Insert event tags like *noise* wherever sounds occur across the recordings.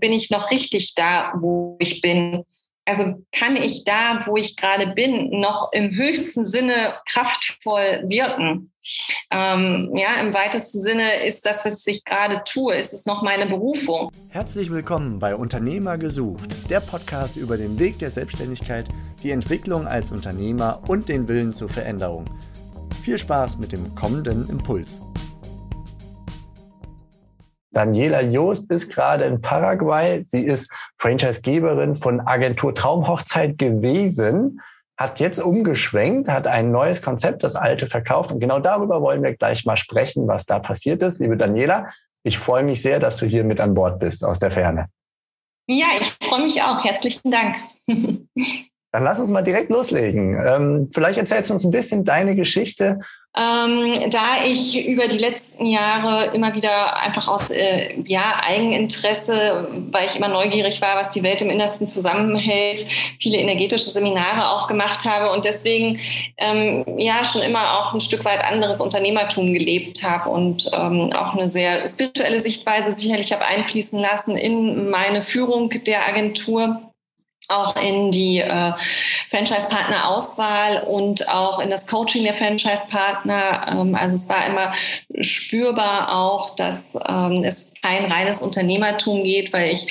bin ich noch richtig da, wo ich bin? Also kann ich da, wo ich gerade bin, noch im höchsten Sinne kraftvoll wirken? Ähm, ja, im weitesten Sinne ist das, was ich gerade tue, ist es noch meine Berufung. Herzlich willkommen bei Unternehmer gesucht, der Podcast über den Weg der Selbstständigkeit, die Entwicklung als Unternehmer und den Willen zur Veränderung. Viel Spaß mit dem kommenden Impuls. Daniela Joost ist gerade in Paraguay. Sie ist Franchisegeberin von Agentur Traumhochzeit gewesen, hat jetzt umgeschwenkt, hat ein neues Konzept, das alte verkauft. Und genau darüber wollen wir gleich mal sprechen, was da passiert ist. Liebe Daniela, ich freue mich sehr, dass du hier mit an Bord bist aus der Ferne. Ja, ich freue mich auch. Herzlichen Dank. *laughs* Dann lass uns mal direkt loslegen. Ähm, vielleicht erzählst du uns ein bisschen deine Geschichte. Ähm, da ich über die letzten Jahre immer wieder einfach aus äh, ja, Eigeninteresse, weil ich immer neugierig war, was die Welt im Innersten zusammenhält, viele energetische Seminare auch gemacht habe und deswegen ähm, ja schon immer auch ein Stück weit anderes Unternehmertum gelebt habe und ähm, auch eine sehr spirituelle Sichtweise sicherlich habe einfließen lassen in meine Führung der Agentur auch in die äh, Franchise-Partner-Auswahl und auch in das Coaching der Franchise-Partner. Ähm, also es war immer spürbar auch, dass ähm, es kein reines Unternehmertum geht, weil ich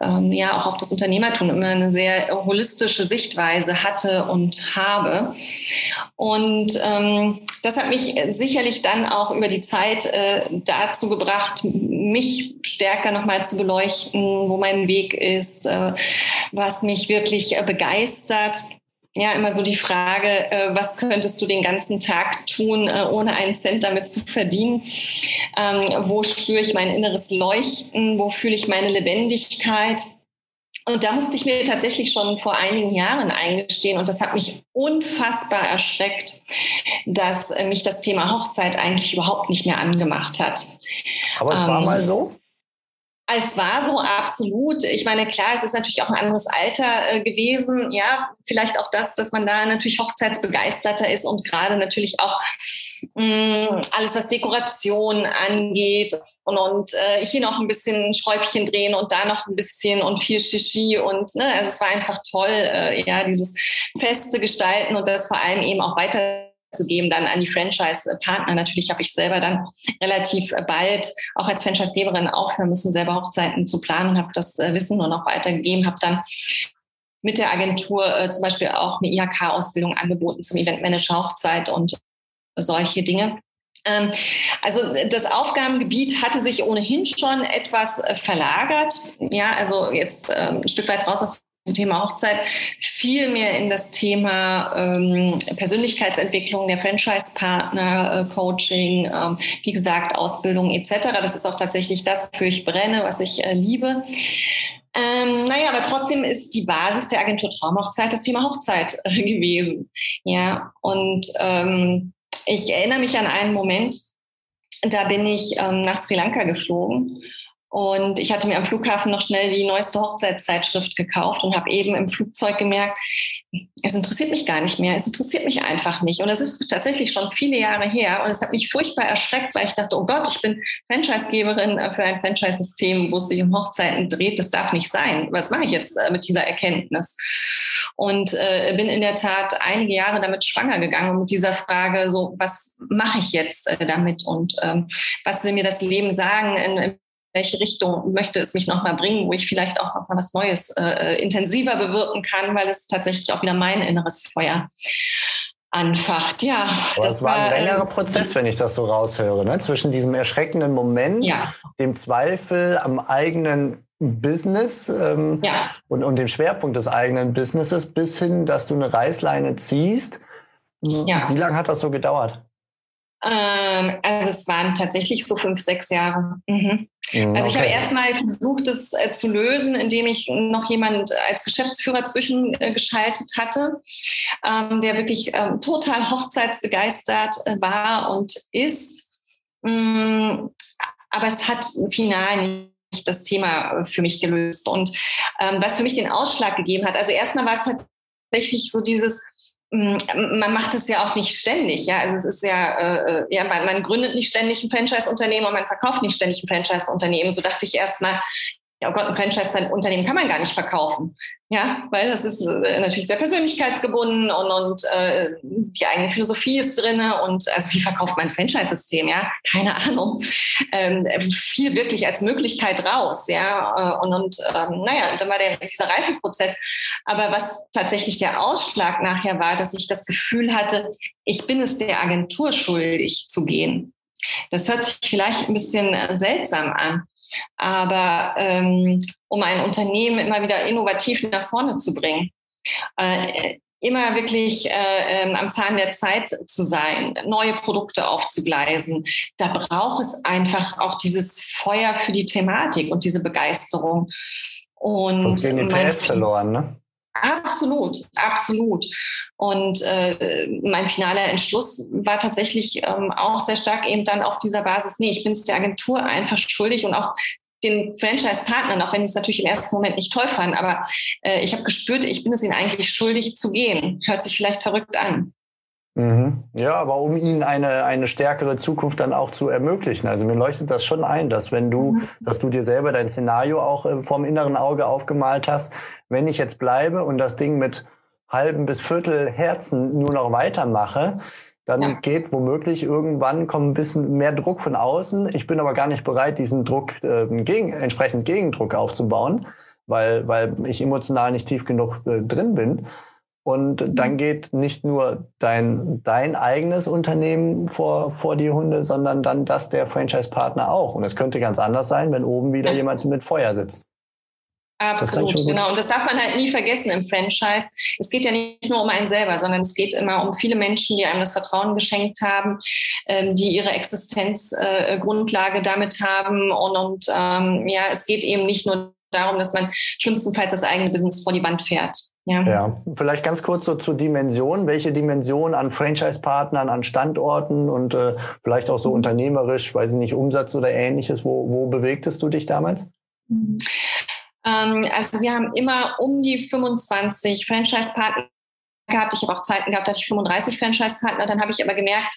ähm, ja auch auf das Unternehmertum immer eine sehr holistische Sichtweise hatte und habe. Und ähm, das hat mich sicherlich dann auch über die Zeit äh, dazu gebracht, mich stärker nochmal zu beleuchten, wo mein Weg ist, äh, was mich wirklich äh, begeistert. Ja, immer so die Frage, äh, was könntest du den ganzen Tag tun, ohne einen Cent damit zu verdienen? Ähm, wo spüre ich mein inneres Leuchten? Wo fühle ich meine Lebendigkeit? Und da musste ich mir tatsächlich schon vor einigen Jahren eingestehen und das hat mich unfassbar erschreckt, dass mich das Thema Hochzeit eigentlich überhaupt nicht mehr angemacht hat. Aber es ähm, war mal so? Es war so absolut. Ich meine, klar, es ist natürlich auch ein anderes Alter äh, gewesen. Ja, vielleicht auch das, dass man da natürlich Hochzeitsbegeisterter ist und gerade natürlich auch mh, mm, alles, was Dekoration angeht und, und äh, hier noch ein bisschen Schräubchen drehen und da noch ein bisschen und viel Shishi und ne, also es war einfach toll, äh, ja, dieses feste Gestalten und das vor allem eben auch weiter zu geben dann an die Franchise-Partner. Natürlich habe ich selber dann relativ bald auch als Franchise-Geberin aufhören müssen, selber Hochzeiten zu planen, habe das äh, Wissen nur noch weitergegeben, habe dann mit der Agentur äh, zum Beispiel auch eine IHK-Ausbildung angeboten zum Eventmanager Hochzeit und solche Dinge. Ähm, also das Aufgabengebiet hatte sich ohnehin schon etwas äh, verlagert. Ja, also jetzt ähm, ein Stück weit raus aus dem Thema Hochzeit, viel mehr in das Thema ähm, Persönlichkeitsentwicklung der Franchise-Partner, äh, Coaching, wie gesagt, Ausbildung etc. Das ist auch tatsächlich das, wofür ich brenne, was ich äh, liebe. Ähm, naja, aber trotzdem ist die Basis der Agentur Traumhochzeit das Thema Hochzeit äh, gewesen. Ja, und ähm, ich erinnere mich an einen Moment, da bin ich ähm, nach Sri Lanka geflogen und ich hatte mir am Flughafen noch schnell die neueste Hochzeitszeitschrift gekauft und habe eben im Flugzeug gemerkt, es interessiert mich gar nicht mehr, es interessiert mich einfach nicht. Und das ist tatsächlich schon viele Jahre her und es hat mich furchtbar erschreckt, weil ich dachte, oh Gott, ich bin Franchisegeberin für ein Franchise-System, wo es sich um Hochzeiten dreht, das darf nicht sein. Was mache ich jetzt äh, mit dieser Erkenntnis? Und äh, bin in der Tat einige Jahre damit schwanger gegangen mit dieser Frage, so was mache ich jetzt äh, damit und ähm, was will mir das Leben sagen? In, welche Richtung möchte es mich nochmal bringen, wo ich vielleicht auch nochmal was Neues äh, äh, intensiver bewirken kann, weil es tatsächlich auch wieder mein inneres Feuer anfacht. Ja, Aber das war ein längerer ähm, Prozess, wenn ich das so raushöre, ne? zwischen diesem erschreckenden Moment, ja. dem Zweifel am eigenen Business ähm, ja. und, und dem Schwerpunkt des eigenen Businesses bis hin, dass du eine Reißleine ziehst. Ja. Wie lange hat das so gedauert? Ähm, also es waren tatsächlich so fünf, sechs Jahre. Mhm. Mhm, also ich okay. habe erstmal versucht, das äh, zu lösen, indem ich noch jemand als Geschäftsführer zwischengeschaltet äh, hatte, ähm, der wirklich ähm, total hochzeitsbegeistert äh, war und ist. Mm, aber es hat final nicht das Thema für mich gelöst. Und ähm, was für mich den Ausschlag gegeben hat, also erstmal war es tatsächlich so dieses, man macht es ja auch nicht ständig, ja. Also es ist ja, äh, ja, man, man gründet nicht ständig ein Franchise-Unternehmen und man verkauft nicht ständig ein Franchise-Unternehmen. So dachte ich erstmal, ja, oh Gott, ein Franchise-Unternehmen kann man gar nicht verkaufen. Ja, weil das ist äh, natürlich sehr persönlichkeitsgebunden und, und äh, die eigene Philosophie ist drinne und also wie verkauft man ein Franchise-System? Ja, keine Ahnung. Ähm, viel wirklich als Möglichkeit raus, ja. Äh, und, und ähm, naja, dann war der, dieser Reifeprozess. Aber was tatsächlich der Ausschlag nachher war, dass ich das Gefühl hatte, ich bin es der Agentur schuldig zu gehen. Das hört sich vielleicht ein bisschen äh, seltsam an. Aber ähm, um ein Unternehmen immer wieder innovativ nach vorne zu bringen, äh, immer wirklich äh, ähm, am Zahn der Zeit zu sein, neue Produkte aufzugleisen. Da braucht es einfach auch dieses Feuer für die Thematik und diese Begeisterung. Und Sonst gehen die PS verloren, ne? Absolut, absolut. Und äh, mein finaler Entschluss war tatsächlich ähm, auch sehr stark eben dann auf dieser Basis, nee, ich bin es der Agentur einfach schuldig und auch den Franchise-Partnern, auch wenn ich es natürlich im ersten Moment nicht toll fand, aber äh, ich habe gespürt, ich bin es ihnen eigentlich schuldig zu gehen. Hört sich vielleicht verrückt an. Mhm. Ja, aber um ihnen eine, eine stärkere Zukunft dann auch zu ermöglichen. Also mir leuchtet das schon ein, dass wenn du, mhm. dass du dir selber dein Szenario auch äh, vom inneren Auge aufgemalt hast, wenn ich jetzt bleibe und das Ding mit halben bis Viertel Herzen nur noch weitermache, dann ja. geht womöglich irgendwann kommt ein bisschen mehr Druck von außen. Ich bin aber gar nicht bereit, diesen Druck äh, gegen, entsprechend Gegendruck aufzubauen, weil, weil ich emotional nicht tief genug äh, drin bin. Und mhm. dann geht nicht nur dein, dein eigenes Unternehmen vor, vor die Hunde, sondern dann das der Franchise-Partner auch. Und es könnte ganz anders sein, wenn oben wieder ja. jemand mit Feuer sitzt. Absolut, genau. Und das darf man halt nie vergessen im Franchise. Es geht ja nicht nur um einen selber, sondern es geht immer um viele Menschen, die einem das Vertrauen geschenkt haben, ähm, die ihre Existenzgrundlage äh, damit haben. Und, und ähm, ja, es geht eben nicht nur darum, dass man schlimmstenfalls das eigene Business vor die Wand fährt. Ja. ja, vielleicht ganz kurz so zur Dimension. Welche Dimension an Franchise-Partnern, an Standorten und äh, vielleicht auch so mhm. unternehmerisch, weiß ich nicht, Umsatz oder ähnliches, wo, wo bewegtest du dich damals? Mhm. Ähm, also wir haben immer um die 25 Franchise-Partner gehabt. Ich habe auch Zeiten gehabt, dass ich 35 Franchise-Partner. Dann habe ich aber gemerkt,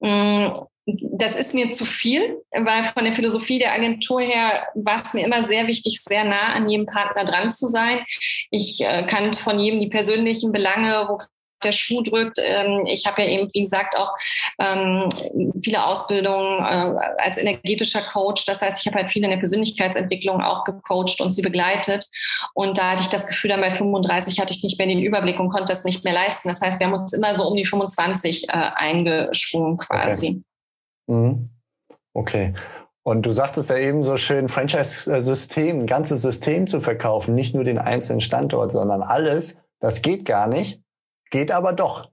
das ist mir zu viel, weil von der Philosophie der Agentur her war es mir immer sehr wichtig, sehr nah an jedem Partner dran zu sein. Ich äh, kannte von jedem die persönlichen Belange, wo der Schuh drückt. Ähm, ich habe ja eben, wie gesagt, auch ähm, viele Ausbildungen äh, als energetischer Coach. Das heißt, ich habe halt viel in der Persönlichkeitsentwicklung auch gecoacht und sie begleitet. Und da hatte ich das Gefühl, dann bei 35 hatte ich nicht mehr den Überblick und konnte das nicht mehr leisten. Das heißt, wir haben uns immer so um die 25 äh, eingeschwungen quasi. Okay. Mhm. Okay. Und du sagtest ja eben so schön, Franchise-System, ein ganzes System zu verkaufen, nicht nur den einzelnen Standort, sondern alles, das geht gar nicht, geht aber doch.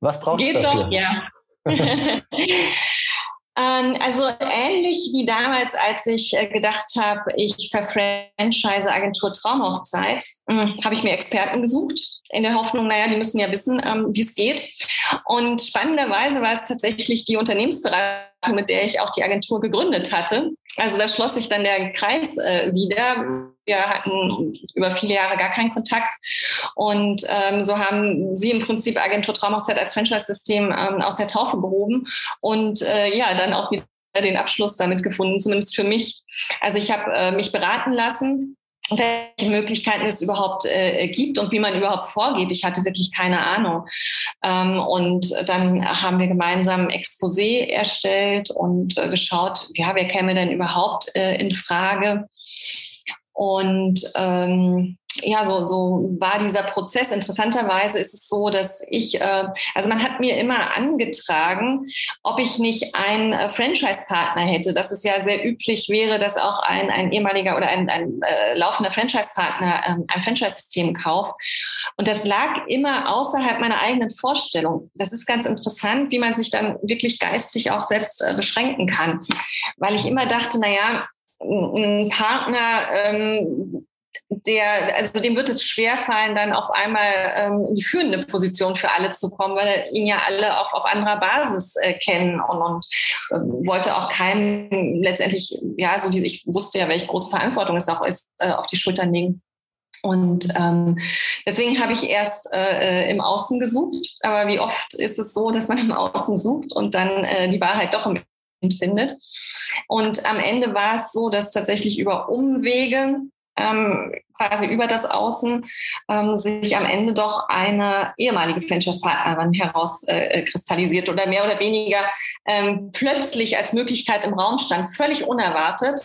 Was du dafür? Geht doch, ja. *laughs* Ähm, also ähnlich wie damals, als ich äh, gedacht habe, ich verfranchise Agentur Traumhochzeit, hm, habe ich mir Experten gesucht, in der Hoffnung, naja, die müssen ja wissen, ähm, wie es geht. Und spannenderweise war es tatsächlich die Unternehmensberatung, mit der ich auch die Agentur gegründet hatte. Also da schloss sich dann der Kreis äh, wieder. Wir hatten über viele Jahre gar keinen Kontakt. Und ähm, so haben sie im Prinzip Agentur Traumhochzeit als Franchise-System ähm, aus der Taufe gehoben und äh, ja, dann auch wieder den Abschluss damit gefunden, zumindest für mich. Also ich habe äh, mich beraten lassen welche Möglichkeiten es überhaupt äh, gibt und wie man überhaupt vorgeht. Ich hatte wirklich keine Ahnung. Ähm, und dann haben wir gemeinsam Exposé erstellt und äh, geschaut, ja, wer käme denn überhaupt äh, in Frage? Und ähm, ja, so, so war dieser Prozess. Interessanterweise ist es so, dass ich, äh, also man hat mir immer angetragen, ob ich nicht einen äh, Franchise-Partner hätte, dass es ja sehr üblich wäre, dass auch ein, ein ehemaliger oder ein, ein äh, laufender Franchise-Partner ähm, ein Franchise-System kauft. Und das lag immer außerhalb meiner eigenen Vorstellung. Das ist ganz interessant, wie man sich dann wirklich geistig auch selbst äh, beschränken kann. Weil ich immer dachte, na ja, ein Partner, ähm, der, also dem wird es schwerfallen, dann auf einmal ähm, in die führende Position für alle zu kommen, weil ihn ja alle auf, auf anderer Basis äh, kennen und, und äh, wollte auch keinen letztendlich, ja, so die, ich wusste ja, welche große Verantwortung es auch ist, äh, auf die Schultern legen. Und ähm, deswegen habe ich erst äh, im Außen gesucht. Aber wie oft ist es so, dass man im Außen sucht und dann äh, die Wahrheit doch im Innen findet? Und am Ende war es so, dass tatsächlich über Umwege ähm, quasi über das Außen ähm, sich am Ende doch eine ehemalige Franchise-Partnerin herauskristallisiert äh, oder mehr oder weniger ähm, plötzlich als Möglichkeit im Raum stand, völlig unerwartet,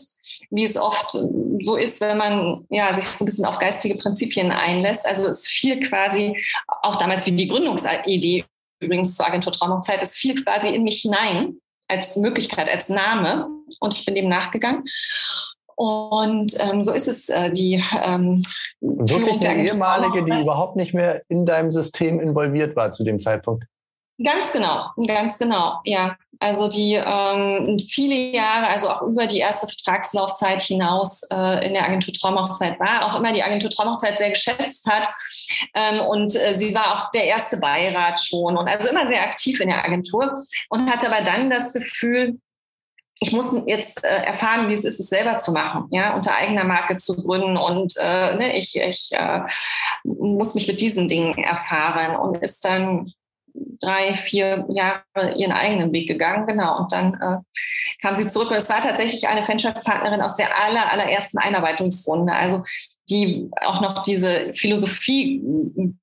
wie es oft so ist, wenn man ja, sich so ein bisschen auf geistige Prinzipien einlässt. Also es fiel quasi auch damals wie die Gründungsidee übrigens zur Agentur Traumhochzeit, es fiel quasi in mich hinein als Möglichkeit, als Name und ich bin dem nachgegangen. Und ähm, so ist es äh, die ähm, wirklich eine ehemalige, die überhaupt nicht mehr in deinem System involviert war zu dem Zeitpunkt. Ganz genau, ganz genau, ja. Also die ähm, viele Jahre, also auch über die erste Vertragslaufzeit hinaus äh, in der Agentur Traumhochzeit war, auch immer die Agentur Traumhochzeit sehr geschätzt hat. Ähm, und äh, sie war auch der erste Beirat schon und also immer sehr aktiv in der Agentur und hatte aber dann das Gefühl, ich muss jetzt äh, erfahren, wie es ist, es selber zu machen, ja, unter eigener Marke zu gründen und äh, ne, ich, ich äh, muss mich mit diesen Dingen erfahren und ist dann drei, vier Jahre ihren eigenen Weg gegangen, genau. Und dann äh, kam sie zurück und es war tatsächlich eine Franchise-Partnerin aus der aller, allerersten Einarbeitungsrunde. Also die auch noch diese Philosophie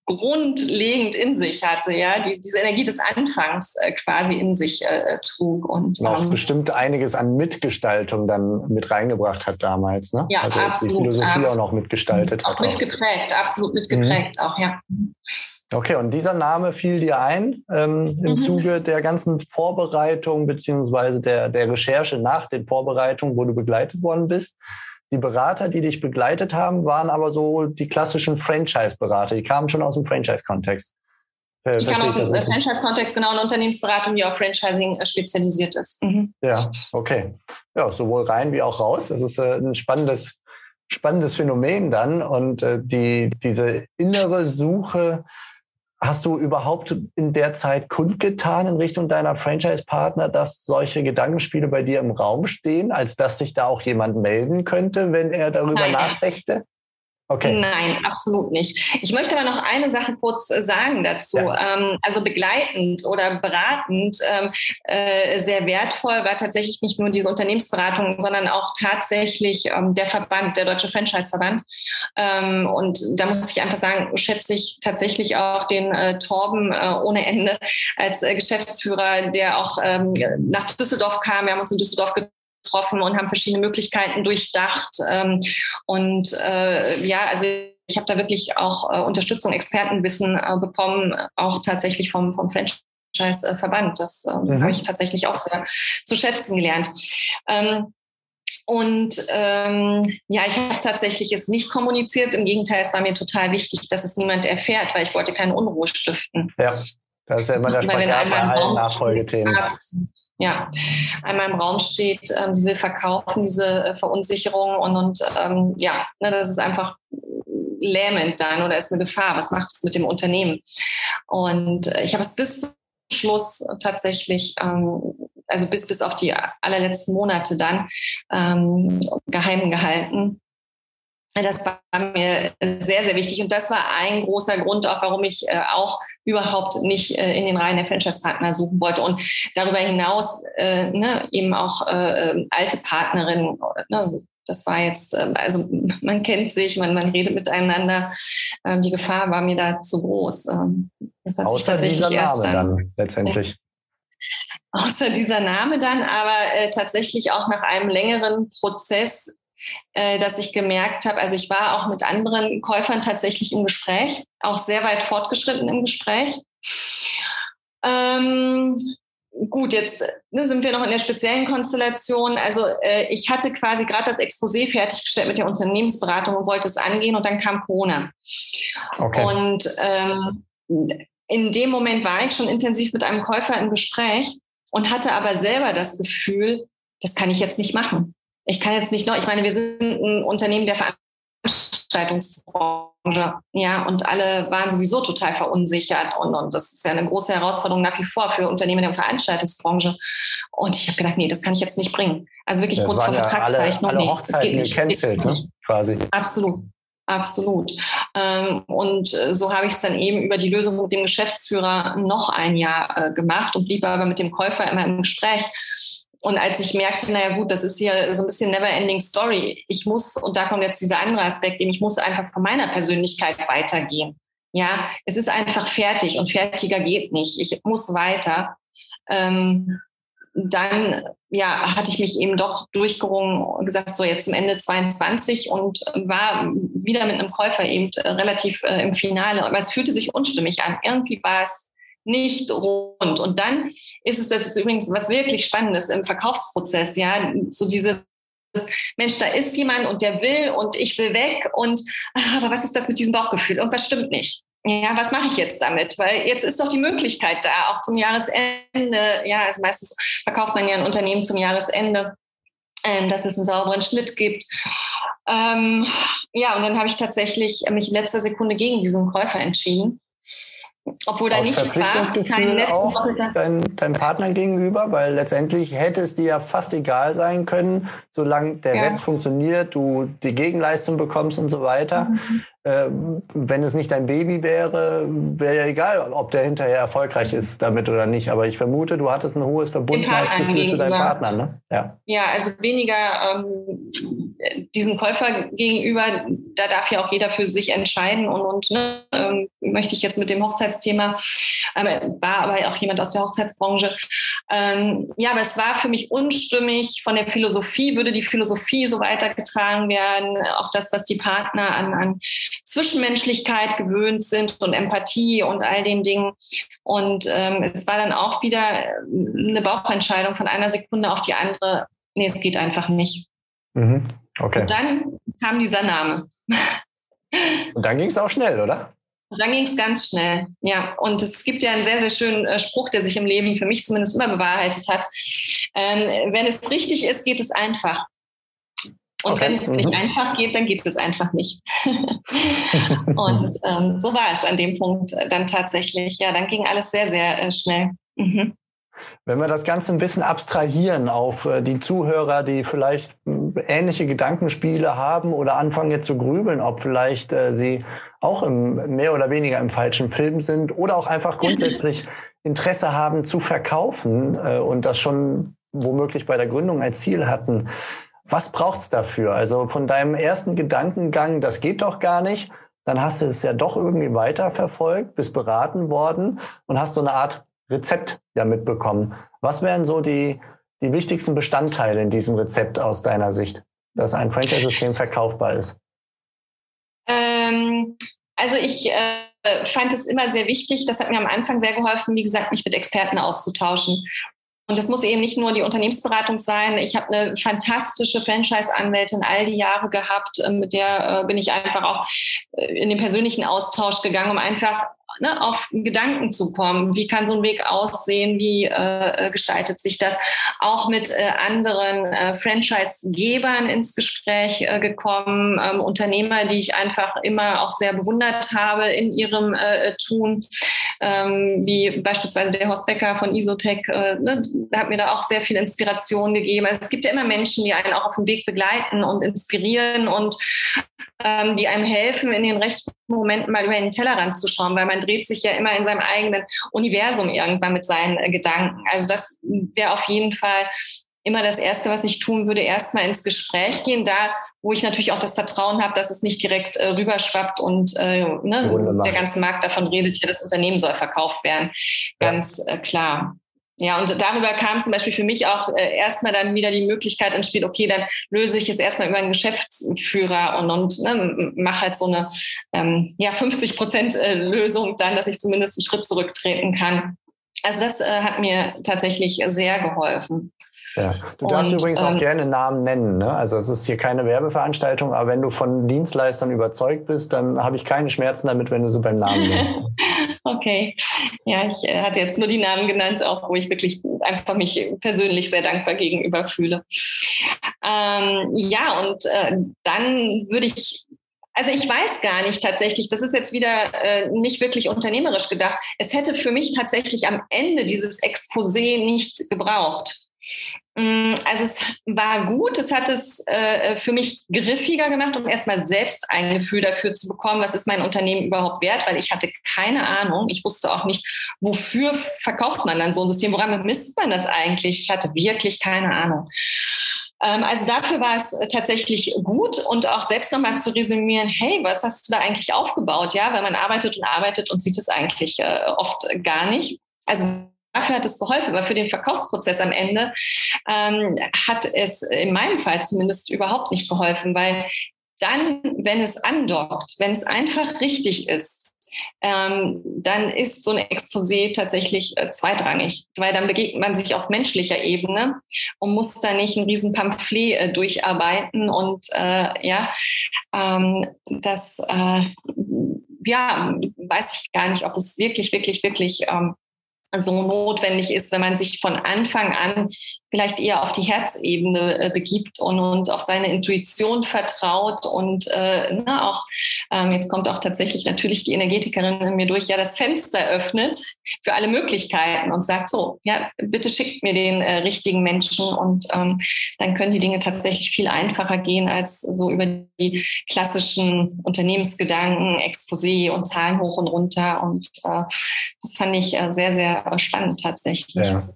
grundlegend in sich hatte, ja, die, diese Energie des Anfangs äh, quasi in sich äh, trug und auch ähm, bestimmt einiges an Mitgestaltung dann mit reingebracht hat damals, ne? Ja, also absolut. Die Philosophie absolut. auch noch mitgestaltet auch hat. Mitgeprägt, auch. absolut mitgeprägt mhm. auch, ja. Okay, und dieser Name fiel dir ein ähm, im mhm. Zuge der ganzen Vorbereitung beziehungsweise der, der Recherche nach den Vorbereitungen, wo du begleitet worden bist. Die Berater, die dich begleitet haben, waren aber so die klassischen Franchise-Berater. Die kamen schon aus dem Franchise-Kontext. Die kamen aus dem Franchise-Kontext, genau, eine Unternehmensberatung, die auf Franchising äh, spezialisiert ist. Mhm. Ja, okay. Ja, sowohl rein wie auch raus. Das ist äh, ein spannendes, spannendes Phänomen dann. Und äh, die, diese innere Suche Hast du überhaupt in der Zeit kundgetan in Richtung deiner Franchise-Partner, dass solche Gedankenspiele bei dir im Raum stehen, als dass sich da auch jemand melden könnte, wenn er darüber Nein. nachdächte? Okay. Nein, absolut nicht. Ich möchte aber noch eine Sache kurz äh, sagen dazu. Ja. Ähm, also begleitend oder beratend ähm, äh, sehr wertvoll war tatsächlich nicht nur diese Unternehmensberatung, sondern auch tatsächlich ähm, der Verband, der Deutsche Franchise-Verband. und da muss ich einfach sagen, schätze ich tatsächlich auch den äh, Torben ohne Ende als Geschäftsführer, der auch nach Düsseldorf kam. Wir haben uns in Düsseldorf getroffen und haben verschiedene Möglichkeiten durchdacht. Ähm, und äh, ja, also ich habe da wirklich auch äh, Unterstützung, Expertenwissen äh, bekommen, auch tatsächlich vom, vom Franchise-Verband. Das äh, mhm. habe ich tatsächlich auch sehr zu schätzen gelernt. Ähm, und ähm, ja, ich habe tatsächlich es nicht kommuniziert. Im Gegenteil, es war mir total wichtig, dass es niemand erfährt, weil ich wollte keine Unruhe stiften. Ja, das ist ja immer der Spagat bei allen Nachfolgethemen. Absolut ja, einmal im Raum steht, ähm, sie will verkaufen, diese äh, Verunsicherung und, und ähm, ja, ne, das ist einfach lähmend dann oder ist eine Gefahr. Was macht es mit dem Unternehmen? Und äh, ich habe es bis zum Schluss tatsächlich, ähm, also bis, bis auf die allerletzten Monate dann ähm, geheim gehalten das war mir sehr, sehr wichtig. Und das war ein großer Grund auch, warum ich äh, auch überhaupt nicht äh, in den Reihen der Franchise-Partner suchen wollte. Und darüber hinaus äh, ne, eben auch äh, ähm, alte Partnerinnen. Ne, das war jetzt, ähm, also man kennt sich, man, man redet miteinander. Ähm, die Gefahr war mir da zu groß. das hat Außer sich tatsächlich dieser Name dann, dann letztendlich. *laughs* Außer dieser Name dann, aber äh, tatsächlich auch nach einem längeren Prozess äh, dass ich gemerkt habe, also ich war auch mit anderen Käufern tatsächlich im Gespräch, auch sehr weit fortgeschritten im Gespräch. Ähm, gut, jetzt ne, sind wir noch in der speziellen Konstellation. Also äh, ich hatte quasi gerade das Exposé fertiggestellt mit der Unternehmensberatung und wollte es angehen und dann kam Corona. Okay. Und ähm, in dem Moment war ich schon intensiv mit einem Käufer im Gespräch und hatte aber selber das Gefühl, das kann ich jetzt nicht machen ich kann jetzt nicht noch, ich meine, wir sind ein Unternehmen der Veranstaltungsbranche, ja, und alle waren sowieso total verunsichert und, und das ist ja eine große Herausforderung nach wie vor für Unternehmen der Veranstaltungsbranche. Und ich habe gedacht, nee, das kann ich jetzt nicht bringen. Also wirklich das kurz vor Vertragszeichnung. Alle, alle nee, das geht nicht. Cancelled, ne? quasi. Absolut. Absolut. Ähm, und äh, so habe ich es dann eben über die Lösung mit dem Geschäftsführer noch ein Jahr äh, gemacht und blieb aber mit dem Käufer immer im Gespräch. Und als ich merkte, naja gut, das ist hier so ein bisschen never ending story. Ich muss, und da kommt jetzt dieser andere Aspekt, ich muss einfach von meiner Persönlichkeit weitergehen. Ja, es ist einfach fertig und fertiger geht nicht. Ich muss weiter. Ähm, dann ja, hatte ich mich eben doch durchgerungen und gesagt, so jetzt zum Ende 22 und war wieder mit einem Käufer eben äh, relativ äh, im Finale. Aber es fühlte sich unstimmig an. Irgendwie war es nicht rund. Und dann ist es das jetzt übrigens was wirklich Spannendes im Verkaufsprozess, ja, so diese Mensch, da ist jemand und der will und ich will weg und ah, aber was ist das mit diesem Bauchgefühl? Irgendwas stimmt nicht ja, was mache ich jetzt damit? Weil jetzt ist doch die Möglichkeit da, auch zum Jahresende, ja, also meistens verkauft man ja ein Unternehmen zum Jahresende, ähm, dass es einen sauberen Schnitt gibt. Ähm, ja, und dann habe ich tatsächlich mich in letzter Sekunde gegen diesen Käufer entschieden. Obwohl da nichts war, kein letzten dein, dein Partner gegenüber, weil letztendlich hätte es dir ja fast egal sein können, solange der ja. Rest funktioniert, du die Gegenleistung bekommst und so weiter. Mhm wenn es nicht dein Baby wäre, wäre ja egal, ob der hinterher erfolgreich ist damit oder nicht. Aber ich vermute, du hattest ein hohes Verbundenheitsgefühl zu deinem Partner, ne? Ja, ja also weniger ähm, diesen Käufer gegenüber, da darf ja auch jeder für sich entscheiden und, und ne, ähm, möchte ich jetzt mit dem Hochzeitsthema, ähm, war aber auch jemand aus der Hochzeitsbranche. Ähm, ja, aber es war für mich unstimmig von der Philosophie, würde die Philosophie so weitergetragen werden, auch das, was die Partner an, an Zwischenmenschlichkeit gewöhnt sind und Empathie und all den Dingen. Und ähm, es war dann auch wieder eine Bauchentscheidung von einer Sekunde auf die andere. Nee, es geht einfach nicht. Mhm. Okay. Und dann kam dieser Name. Und dann ging es auch schnell, oder? Dann ging es ganz schnell, ja. Und es gibt ja einen sehr, sehr schönen äh, Spruch, der sich im Leben für mich zumindest immer bewahrheitet hat. Ähm, wenn es richtig ist, geht es einfach. Und okay. wenn es nicht einfach geht, dann geht es einfach nicht. *laughs* und ähm, so war es an dem Punkt dann tatsächlich. Ja, dann ging alles sehr, sehr äh, schnell. Mhm. Wenn wir das Ganze ein bisschen abstrahieren auf äh, die Zuhörer, die vielleicht äh, ähnliche Gedankenspiele haben oder anfangen jetzt zu grübeln, ob vielleicht äh, sie auch im, mehr oder weniger im falschen Film sind oder auch einfach *laughs* grundsätzlich Interesse haben zu verkaufen äh, und das schon womöglich bei der Gründung ein Ziel hatten. Was braucht's dafür? Also von deinem ersten Gedankengang, das geht doch gar nicht, dann hast du es ja doch irgendwie weiterverfolgt, bist beraten worden und hast so eine Art Rezept ja mitbekommen. Was wären so die, die wichtigsten Bestandteile in diesem Rezept aus deiner Sicht, dass ein Franchise-System verkaufbar ist? Ähm, also ich äh, fand es immer sehr wichtig, das hat mir am Anfang sehr geholfen, wie gesagt, mich mit Experten auszutauschen. Und das muss eben nicht nur die Unternehmensberatung sein. Ich habe eine fantastische Franchise-Anwältin all die Jahre gehabt, äh, mit der äh, bin ich einfach auch äh, in den persönlichen Austausch gegangen, um einfach ne, auf Gedanken zu kommen. Wie kann so ein Weg aussehen? Wie äh, äh, gestaltet sich das? Auch mit äh, anderen äh, Franchise-Gebern ins Gespräch äh, gekommen, ähm, Unternehmer, die ich einfach immer auch sehr bewundert habe in ihrem äh, Tun, ähm, wie beispielsweise der Horst Becker von Isotech, äh, ne, hat mir da auch sehr viel Inspiration gegeben. Also es gibt ja immer Menschen, die einen auch auf dem Weg begleiten und inspirieren und ähm, die einem helfen, in den rechten Momenten mal über den Tellerrand zu schauen, weil man dreht sich ja immer in seinem eigenen Universum irgendwann mit seinen äh, Gedanken. Also das wäre auf jeden Fall immer das Erste, was ich tun würde, erstmal ins Gespräch gehen, da wo ich natürlich auch das Vertrauen habe, dass es nicht direkt äh, rüberschwappt und äh, ne, der ganze Markt davon redet, ja, das Unternehmen soll verkauft werden. Ganz äh, klar. Ja, und darüber kam zum Beispiel für mich auch äh, erstmal dann wieder die Möglichkeit ins Spiel, okay, dann löse ich es erstmal über einen Geschäftsführer und, und ne, mache halt so eine ähm, ja, 50 Prozent äh, Lösung dann, dass ich zumindest einen Schritt zurücktreten kann. Also das äh, hat mir tatsächlich sehr geholfen. Ja, du darfst und, übrigens auch ähm, gerne Namen nennen. Ne? Also es ist hier keine Werbeveranstaltung, aber wenn du von Dienstleistern überzeugt bist, dann habe ich keine Schmerzen damit, wenn du sie beim Namen nennst. *laughs* okay. Ja, ich äh, hatte jetzt nur die Namen genannt, auch wo ich wirklich einfach mich persönlich sehr dankbar gegenüber fühle. Ähm, ja, und äh, dann würde ich also ich weiß gar nicht tatsächlich, das ist jetzt wieder äh, nicht wirklich unternehmerisch gedacht. Es hätte für mich tatsächlich am Ende dieses Exposé nicht gebraucht. Mm, also es war gut, es hat es äh, für mich griffiger gemacht, um erstmal selbst ein Gefühl dafür zu bekommen, was ist mein Unternehmen überhaupt wert, weil ich hatte keine Ahnung. Ich wusste auch nicht, wofür verkauft man dann so ein System, woran misst man das eigentlich? Ich hatte wirklich keine Ahnung. Ähm, also dafür war es tatsächlich gut und auch selbst nochmal zu resümieren, hey, was hast du da eigentlich aufgebaut? Ja, weil man arbeitet und arbeitet und sieht es eigentlich äh, oft gar nicht. Also dafür hat es geholfen, aber für den Verkaufsprozess am Ende ähm, hat es in meinem Fall zumindest überhaupt nicht geholfen, weil dann, wenn es andockt, wenn es einfach richtig ist, ähm, dann ist so ein Exposé tatsächlich äh, zweitrangig, weil dann begegnet man sich auf menschlicher Ebene und muss da nicht ein riesen Pamphlet äh, durcharbeiten und äh, ja, ähm, das äh, ja, weiß ich gar nicht, ob es wirklich, wirklich, wirklich ähm, so notwendig ist, wenn man sich von Anfang an vielleicht eher auf die Herzebene äh, begibt und, und auf seine Intuition vertraut und äh, na, auch, ähm, jetzt kommt auch tatsächlich natürlich die Energetikerin in mir durch, ja, das Fenster öffnet für alle Möglichkeiten und sagt so, ja, bitte schickt mir den äh, richtigen Menschen und ähm, dann können die Dinge tatsächlich viel einfacher gehen als so über die klassischen Unternehmensgedanken, Exposé und Zahlen hoch und runter und äh, das fand ich äh, sehr, sehr äh, spannend tatsächlich. Ja.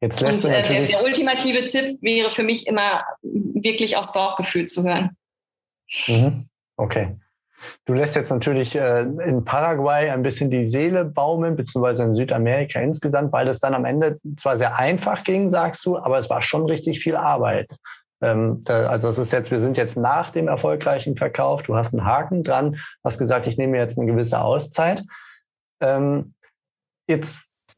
Jetzt lässt Und äh, der, der, ultimative Tipp wäre für mich immer wirklich aufs Bauchgefühl zu hören. Mhm. Okay. Du lässt jetzt natürlich äh, in Paraguay ein bisschen die Seele baumeln, beziehungsweise in Südamerika insgesamt, weil das dann am Ende zwar sehr einfach ging, sagst du, aber es war schon richtig viel Arbeit. Ähm, da, also es ist jetzt, wir sind jetzt nach dem erfolgreichen Verkauf, du hast einen Haken dran, hast gesagt, ich nehme jetzt eine gewisse Auszeit. Ähm, jetzt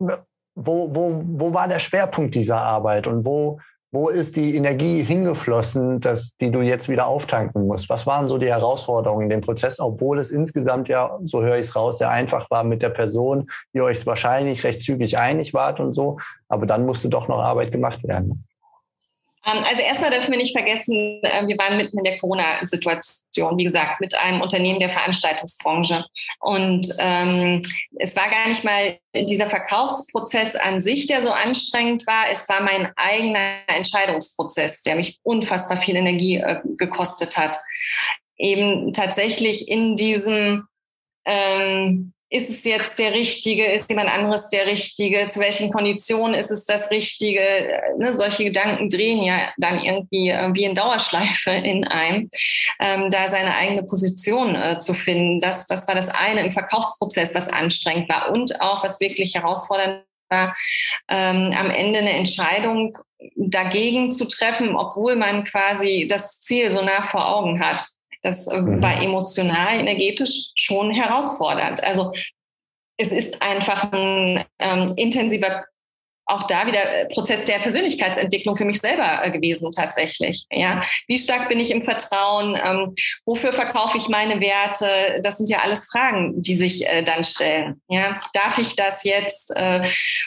wo, wo, wo war der Schwerpunkt dieser Arbeit und wo, wo ist die Energie hingeflossen, dass, die du jetzt wieder auftanken musst? Was waren so die Herausforderungen in dem Prozess, obwohl es insgesamt ja, so höre ich es raus, sehr einfach war mit der Person, ihr euch wahrscheinlich recht zügig einig wart und so, aber dann musste doch noch Arbeit gemacht werden. Ähm, also erstmal dürfen wir nicht vergessen, äh, wir waren mitten in der Corona-Situation, wie gesagt, mit einem Unternehmen der Veranstaltungsbranche. Und ähm, es war gar nicht mal dieser Verkaufsprozess an sich, der so anstrengend war. Es war mein eigener Entscheidungsprozess, der mich unfassbar viel Energie äh, gekostet hat. Eben tatsächlich in diesem ähm, ist es jetzt der Richtige, ist jemand anderes der Richtige, zu welchen Konditionen ist es das Richtige? Ne, solche Gedanken drehen ja dann irgendwie äh, wie in Dauerschleife in einem, ähm, da seine eigene Position äh, zu finden. Das, das war das eine im Verkaufsprozess, was anstrengend war und auch was wirklich herausfordernd war, ähm, am Ende eine Entscheidung dagegen zu treffen, obwohl man quasi das Ziel so nah vor Augen hat. Das äh, mhm. war emotional, energetisch schon herausfordernd. Also es ist einfach ein ähm, intensiver auch da wieder äh, Prozess der Persönlichkeitsentwicklung für mich selber äh, gewesen tatsächlich. Ja, wie stark bin ich im Vertrauen? Ähm, wofür verkaufe ich meine Werte? Das sind ja alles Fragen, die sich äh, dann stellen. Ja, darf ich das jetzt, äh,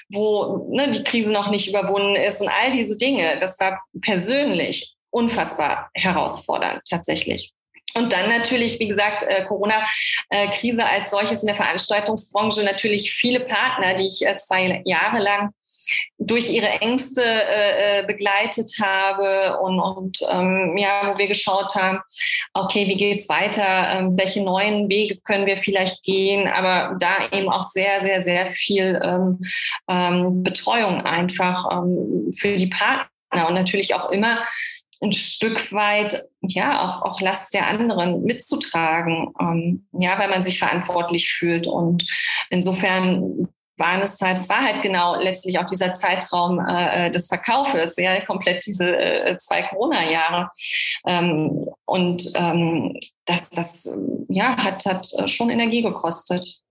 wo ne, die Krise noch nicht überwunden ist und all diese Dinge? Das war persönlich unfassbar herausfordernd tatsächlich. Und dann natürlich, wie gesagt, äh, Corona-Krise als solches in der Veranstaltungsbranche natürlich viele Partner, die ich äh, zwei Jahre lang durch ihre Ängste äh, begleitet habe und, und ähm, ja, wo wir geschaut haben, okay, wie geht's weiter, ähm, welche neuen Wege können wir vielleicht gehen, aber da eben auch sehr, sehr, sehr viel ähm, ähm, Betreuung einfach ähm, für die Partner und natürlich auch immer ein Stück weit ja auch, auch Last der anderen mitzutragen, ähm, ja, weil man sich verantwortlich fühlt. Und insofern waren es halt, es war halt genau letztlich auch dieser Zeitraum äh, des Verkaufes, ja, komplett diese äh, zwei Corona-Jahre. Ähm, und ähm, das, das ja, hat, hat schon Energie gekostet.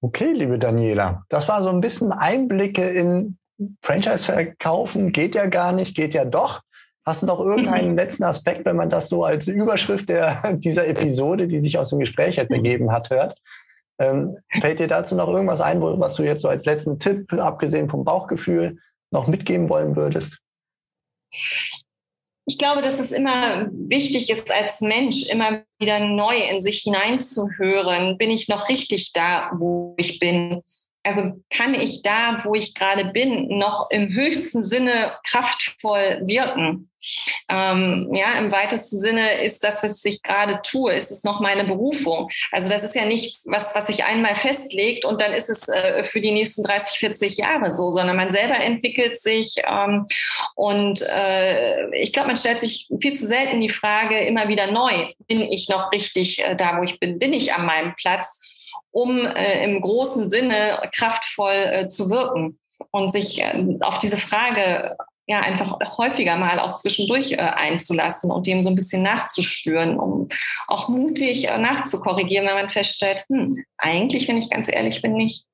Okay, liebe Daniela, das war so ein bisschen Einblicke in Franchise verkaufen geht ja gar nicht, geht ja doch. Hast du noch irgendeinen mhm. letzten Aspekt, wenn man das so als Überschrift der, *laughs* dieser Episode, die sich aus dem Gespräch jetzt ergeben hat, hört? Ähm, fällt dir dazu noch irgendwas ein, was du jetzt so als letzten Tipp, abgesehen vom Bauchgefühl, noch mitgeben wollen würdest? Ich glaube, dass es immer wichtig ist, als Mensch immer wieder neu in sich hineinzuhören. Bin ich noch richtig da, wo ich bin? Also kann ich da, wo ich gerade bin, noch im höchsten Sinne kraftvoll wirken? Ähm, ja, im weitesten Sinne ist das, was ich gerade tue, ist es noch meine Berufung. Also das ist ja nichts, was, was sich einmal festlegt und dann ist es äh, für die nächsten 30, 40 Jahre so, sondern man selber entwickelt sich ähm, und äh, ich glaube, man stellt sich viel zu selten die Frage immer wieder neu, bin ich noch richtig äh, da, wo ich bin? Bin ich an meinem Platz? Um äh, im großen Sinne kraftvoll äh, zu wirken und sich äh, auf diese Frage ja einfach häufiger mal auch zwischendurch äh, einzulassen und dem so ein bisschen nachzuspüren, um auch mutig äh, nachzukorrigieren, wenn man feststellt, hm, eigentlich, wenn ich ganz ehrlich bin, nicht.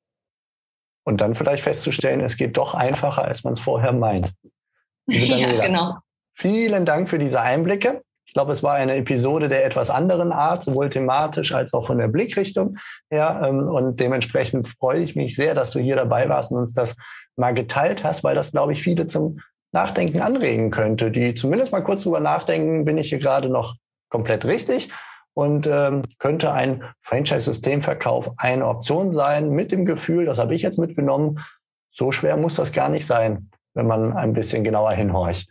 Und dann vielleicht festzustellen, es geht doch einfacher, als man es vorher meint. *laughs* ja, genau. Vielen Dank für diese Einblicke. Ich glaube, es war eine Episode der etwas anderen Art, sowohl thematisch als auch von der Blickrichtung her. Ähm, und dementsprechend freue ich mich sehr, dass du hier dabei warst und uns das mal geteilt hast, weil das, glaube ich, viele zum Nachdenken anregen könnte, die zumindest mal kurz drüber nachdenken, bin ich hier gerade noch komplett richtig? Und ähm, könnte ein Franchise-Systemverkauf eine Option sein mit dem Gefühl, das habe ich jetzt mitgenommen, so schwer muss das gar nicht sein, wenn man ein bisschen genauer hinhorcht.